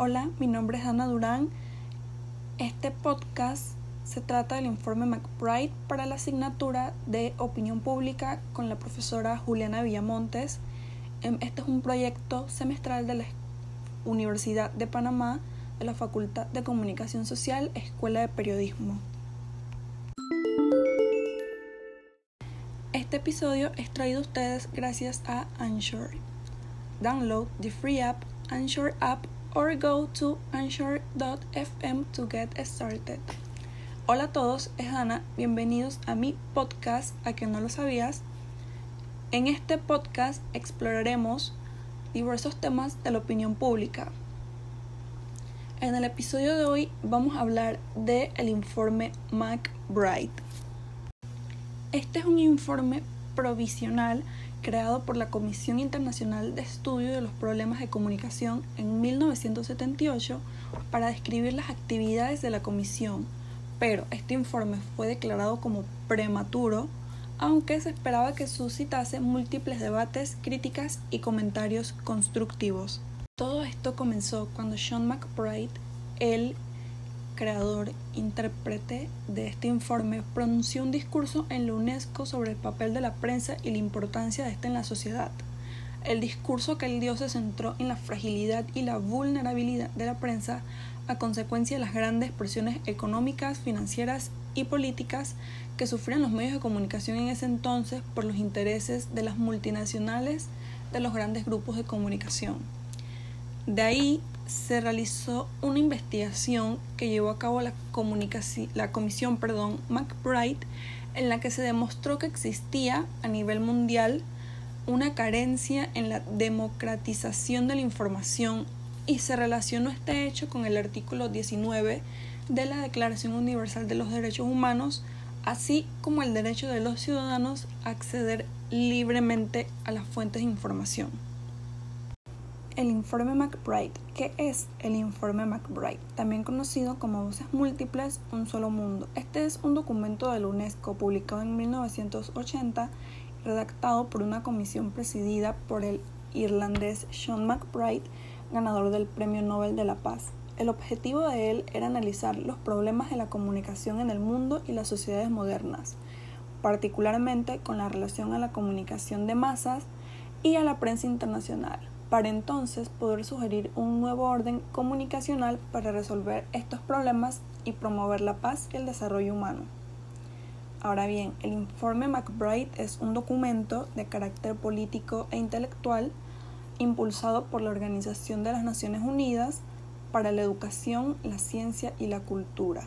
Hola, mi nombre es Ana Durán. Este podcast se trata del informe McBride para la asignatura de Opinión Pública con la profesora Juliana Villamontes. Em, este es un proyecto semestral de la Universidad de Panamá de la Facultad de Comunicación Social, Escuela de Periodismo. Este episodio es traído a ustedes gracias a Anchor. Download the free app Anchor app or go to anchor.fm to get started. Hola a todos, es Ana, bienvenidos a mi podcast, a que no lo sabías. En este podcast exploraremos diversos temas de la opinión pública. En el episodio de hoy vamos a hablar del el informe McBride. Este es un informe provisional creado por la Comisión Internacional de Estudio de los Problemas de Comunicación en 1978 para describir las actividades de la Comisión, pero este informe fue declarado como prematuro, aunque se esperaba que suscitase múltiples debates, críticas y comentarios constructivos. Todo esto comenzó cuando Sean McBride, el creador, intérprete de este informe, pronunció un discurso en la UNESCO sobre el papel de la prensa y la importancia de esta en la sociedad. El discurso que él dio se centró en la fragilidad y la vulnerabilidad de la prensa a consecuencia de las grandes presiones económicas, financieras y políticas que sufrían los medios de comunicación en ese entonces por los intereses de las multinacionales de los grandes grupos de comunicación. De ahí se realizó una investigación que llevó a cabo la, la comisión perdón, McBride en la que se demostró que existía a nivel mundial una carencia en la democratización de la información y se relacionó este hecho con el artículo 19 de la Declaración Universal de los Derechos Humanos, así como el derecho de los ciudadanos a acceder libremente a las fuentes de información. El informe McBride. ¿Qué es el informe McBride? También conocido como Voces Múltiples, Un Solo Mundo. Este es un documento de la UNESCO publicado en 1980 y redactado por una comisión presidida por el irlandés Sean McBride, ganador del Premio Nobel de la Paz. El objetivo de él era analizar los problemas de la comunicación en el mundo y las sociedades modernas, particularmente con la relación a la comunicación de masas y a la prensa internacional para entonces poder sugerir un nuevo orden comunicacional para resolver estos problemas y promover la paz y el desarrollo humano. Ahora bien, el informe McBride es un documento de carácter político e intelectual impulsado por la Organización de las Naciones Unidas para la Educación, la Ciencia y la Cultura.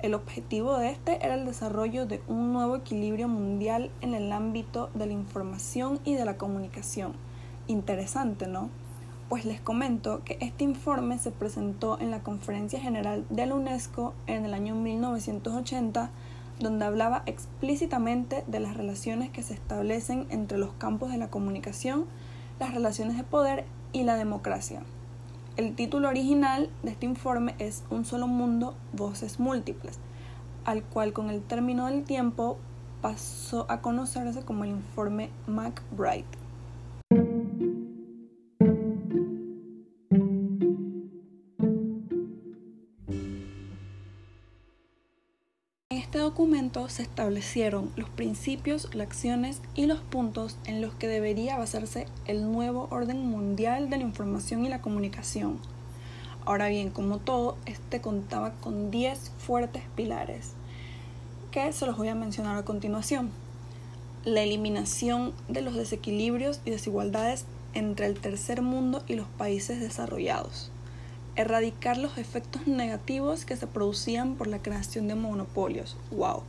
El objetivo de este era el desarrollo de un nuevo equilibrio mundial en el ámbito de la información y de la comunicación interesante, ¿no? Pues les comento que este informe se presentó en la Conferencia General de la UNESCO en el año 1980, donde hablaba explícitamente de las relaciones que se establecen entre los campos de la comunicación, las relaciones de poder y la democracia. El título original de este informe es Un solo mundo, voces múltiples, al cual con el término del tiempo pasó a conocerse como el informe McBride. Documento se establecieron los principios, las acciones y los puntos en los que debería basarse el nuevo orden mundial de la información y la comunicación. Ahora bien, como todo, este contaba con 10 fuertes pilares, que se los voy a mencionar a continuación. La eliminación de los desequilibrios y desigualdades entre el tercer mundo y los países desarrollados erradicar los efectos negativos que se producían por la creación de monopolios. ¡Wow!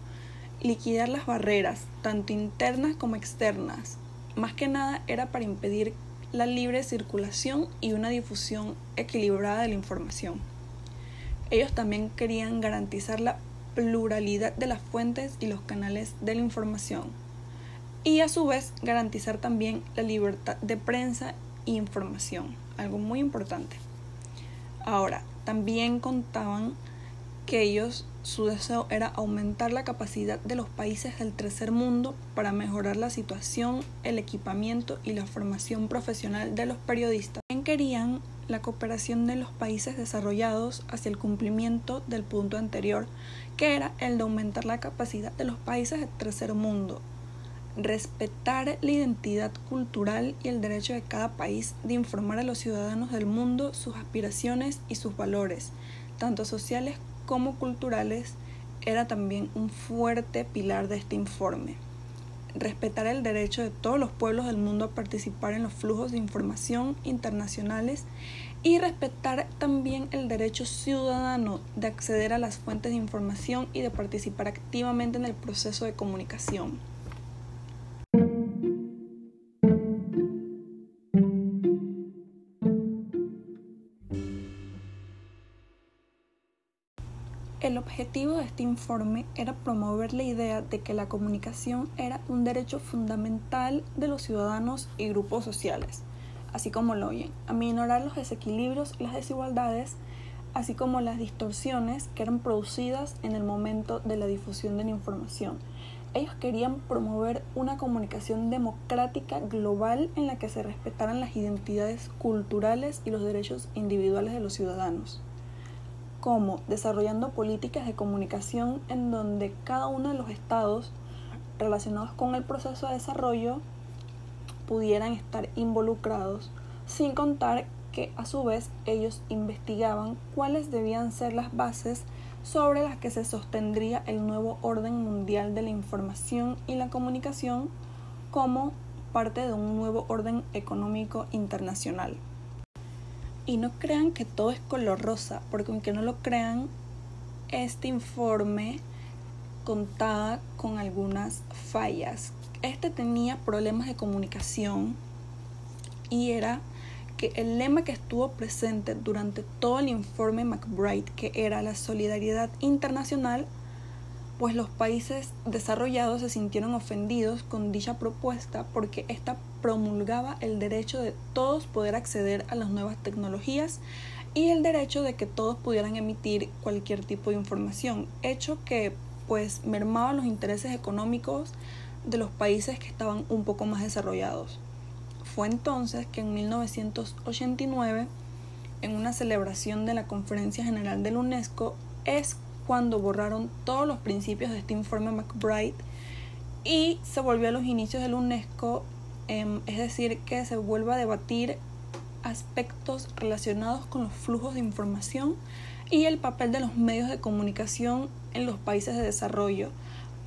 Liquidar las barreras, tanto internas como externas. Más que nada era para impedir la libre circulación y una difusión equilibrada de la información. Ellos también querían garantizar la pluralidad de las fuentes y los canales de la información y a su vez garantizar también la libertad de prensa e información, algo muy importante. Ahora, también contaban que ellos, su deseo era aumentar la capacidad de los países del tercer mundo para mejorar la situación, el equipamiento y la formación profesional de los periodistas. También querían la cooperación de los países desarrollados hacia el cumplimiento del punto anterior, que era el de aumentar la capacidad de los países del tercer mundo, respetar la identidad cultural y el derecho de cada país de informar a los ciudadanos del mundo sus aspiraciones y sus valores, tanto sociales como culturales, era también un fuerte pilar de este informe. Respetar el derecho de todos los pueblos del mundo a participar en los flujos de información internacionales y respetar también el derecho ciudadano de acceder a las fuentes de información y de participar activamente en el proceso de comunicación. Objetivo de este informe era promover la idea de que la comunicación era un derecho fundamental de los ciudadanos y grupos sociales, así como lo oyen, a minorar los desequilibrios y las desigualdades, así como las distorsiones que eran producidas en el momento de la difusión de la información. Ellos querían promover una comunicación democrática global en la que se respetaran las identidades culturales y los derechos individuales de los ciudadanos como desarrollando políticas de comunicación en donde cada uno de los estados relacionados con el proceso de desarrollo pudieran estar involucrados, sin contar que a su vez ellos investigaban cuáles debían ser las bases sobre las que se sostendría el nuevo orden mundial de la información y la comunicación como parte de un nuevo orden económico internacional. Y no crean que todo es color rosa, porque aunque no lo crean, este informe contaba con algunas fallas. Este tenía problemas de comunicación y era que el lema que estuvo presente durante todo el informe McBride, que era la solidaridad internacional, pues los países desarrollados se sintieron ofendidos con dicha propuesta porque esta promulgaba el derecho de todos poder acceder a las nuevas tecnologías y el derecho de que todos pudieran emitir cualquier tipo de información, hecho que pues mermaba los intereses económicos de los países que estaban un poco más desarrollados. Fue entonces que en 1989, en una celebración de la Conferencia General de la UNESCO, es cuando borraron todos los principios de este informe McBride y se volvió a los inicios de la UNESCO Em, es decir, que se vuelva a debatir aspectos relacionados con los flujos de información y el papel de los medios de comunicación en los países de desarrollo,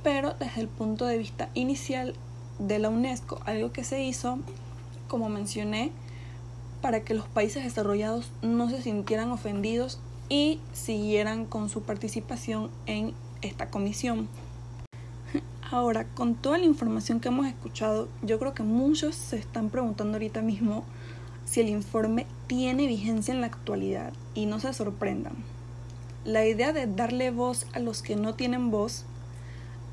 pero desde el punto de vista inicial de la UNESCO, algo que se hizo, como mencioné, para que los países desarrollados no se sintieran ofendidos y siguieran con su participación en esta comisión. Ahora, con toda la información que hemos escuchado, yo creo que muchos se están preguntando ahorita mismo si el informe tiene vigencia en la actualidad y no se sorprendan. La idea de darle voz a los que no tienen voz,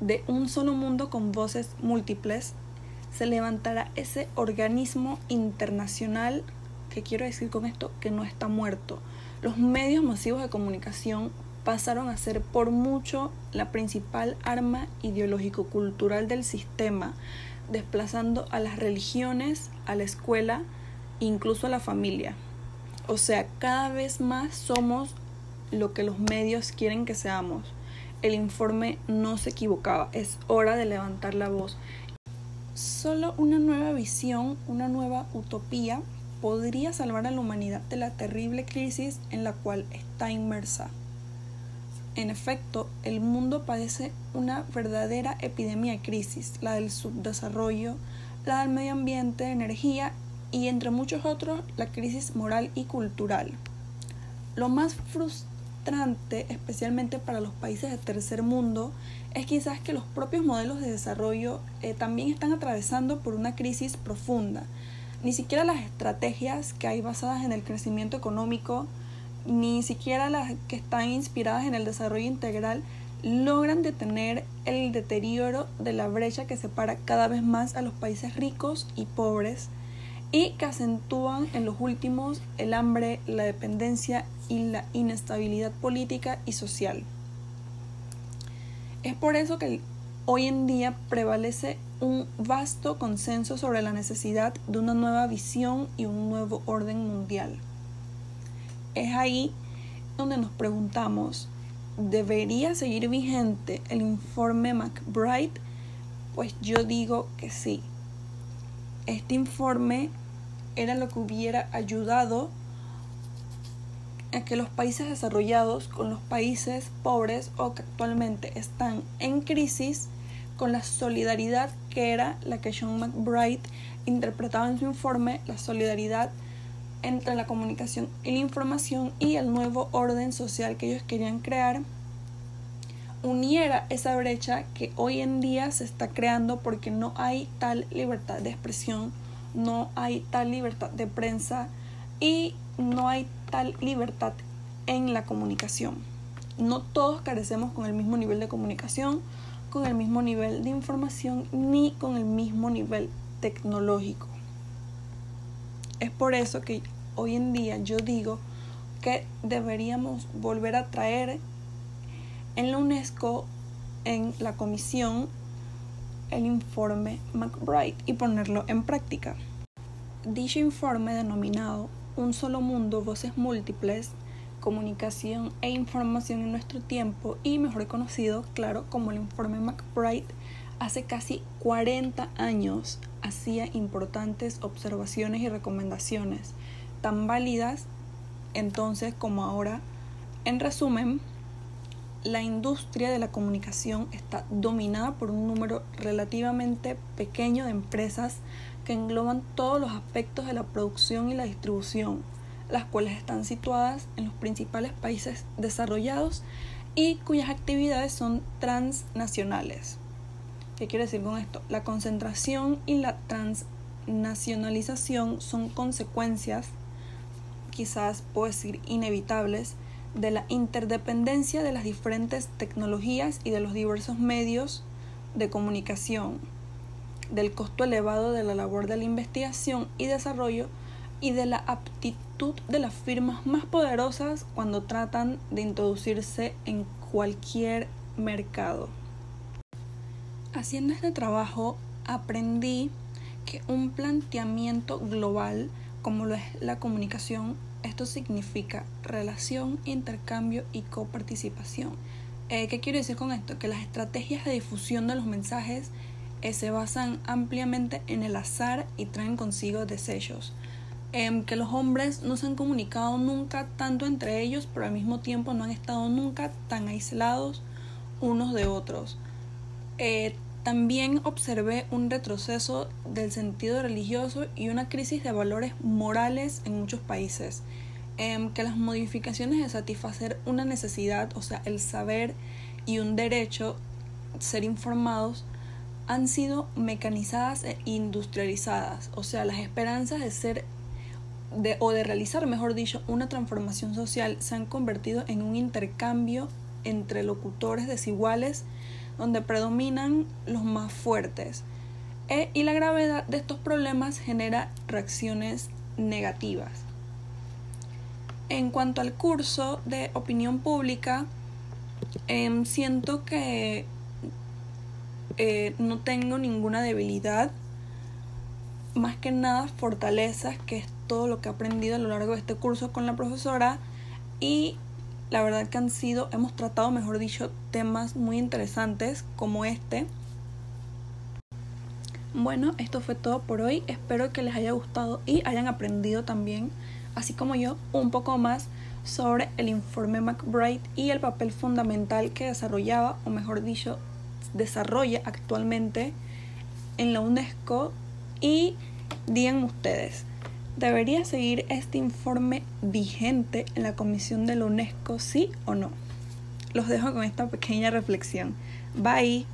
de un solo mundo con voces múltiples, se levantará ese organismo internacional que quiero decir con esto que no está muerto. Los medios masivos de comunicación pasaron a ser por mucho la principal arma ideológico-cultural del sistema, desplazando a las religiones, a la escuela, incluso a la familia. O sea, cada vez más somos lo que los medios quieren que seamos. El informe no se equivocaba, es hora de levantar la voz. Solo una nueva visión, una nueva utopía podría salvar a la humanidad de la terrible crisis en la cual está inmersa. En efecto, el mundo padece una verdadera epidemia de crisis, la del subdesarrollo, la del medio ambiente, energía y entre muchos otros la crisis moral y cultural. Lo más frustrante, especialmente para los países del tercer mundo, es quizás que los propios modelos de desarrollo eh, también están atravesando por una crisis profunda. Ni siquiera las estrategias que hay basadas en el crecimiento económico, ni siquiera las que están inspiradas en el desarrollo integral logran detener el deterioro de la brecha que separa cada vez más a los países ricos y pobres y que acentúan en los últimos el hambre, la dependencia y la inestabilidad política y social. Es por eso que hoy en día prevalece un vasto consenso sobre la necesidad de una nueva visión y un nuevo orden mundial. Es ahí donde nos preguntamos, ¿debería seguir vigente el informe McBride? Pues yo digo que sí. Este informe era lo que hubiera ayudado a que los países desarrollados con los países pobres o que actualmente están en crisis con la solidaridad que era la que Sean McBride interpretaba en su informe, la solidaridad entre la comunicación y la información y el nuevo orden social que ellos querían crear uniera esa brecha que hoy en día se está creando porque no hay tal libertad de expresión, no hay tal libertad de prensa y no hay tal libertad en la comunicación. No todos carecemos con el mismo nivel de comunicación, con el mismo nivel de información ni con el mismo nivel tecnológico. Es por eso que hoy en día yo digo que deberíamos volver a traer en la UNESCO, en la comisión, el informe McBride y ponerlo en práctica. Dicho informe denominado Un solo mundo, voces múltiples, comunicación e información en nuestro tiempo y mejor conocido, claro, como el informe McBride, hace casi 40 años hacía importantes observaciones y recomendaciones, tan válidas entonces como ahora. En resumen, la industria de la comunicación está dominada por un número relativamente pequeño de empresas que engloban todos los aspectos de la producción y la distribución, las cuales están situadas en los principales países desarrollados y cuyas actividades son transnacionales. ¿Qué quiere decir con esto? La concentración y la transnacionalización son consecuencias, quizás puedo decir inevitables, de la interdependencia de las diferentes tecnologías y de los diversos medios de comunicación, del costo elevado de la labor de la investigación y desarrollo y de la aptitud de las firmas más poderosas cuando tratan de introducirse en cualquier mercado. Haciendo este trabajo aprendí que un planteamiento global como lo es la comunicación, esto significa relación, intercambio y coparticipación. Eh, ¿Qué quiero decir con esto? Que las estrategias de difusión de los mensajes eh, se basan ampliamente en el azar y traen consigo desechos. Em, que los hombres no se han comunicado nunca tanto entre ellos, pero al mismo tiempo no han estado nunca tan aislados unos de otros. Eh, también observé un retroceso del sentido religioso y una crisis de valores morales en muchos países. Em, que las modificaciones de satisfacer una necesidad, o sea, el saber y un derecho, ser informados, han sido mecanizadas e industrializadas. O sea, las esperanzas de ser de, o de realizar, mejor dicho, una transformación social se han convertido en un intercambio entre locutores desiguales donde predominan los más fuertes. E, y la gravedad de estos problemas genera reacciones negativas. En cuanto al curso de opinión pública, em, siento que eh, no tengo ninguna debilidad, más que nada fortalezas, que es todo lo que he aprendido a lo largo de este curso con la profesora y la verdad que han sido, hemos tratado, mejor dicho, temas muy interesantes como este. Bueno, esto fue todo por hoy. Espero que les haya gustado y hayan aprendido también, así como yo, un poco más sobre el informe McBride y el papel fundamental que desarrollaba, o mejor dicho, desarrolla actualmente en la UNESCO. Y digan ustedes, ¿Debería seguir este informe vigente en la comisión de la UNESCO, sí o no? Los dejo con esta pequeña reflexión. Bye.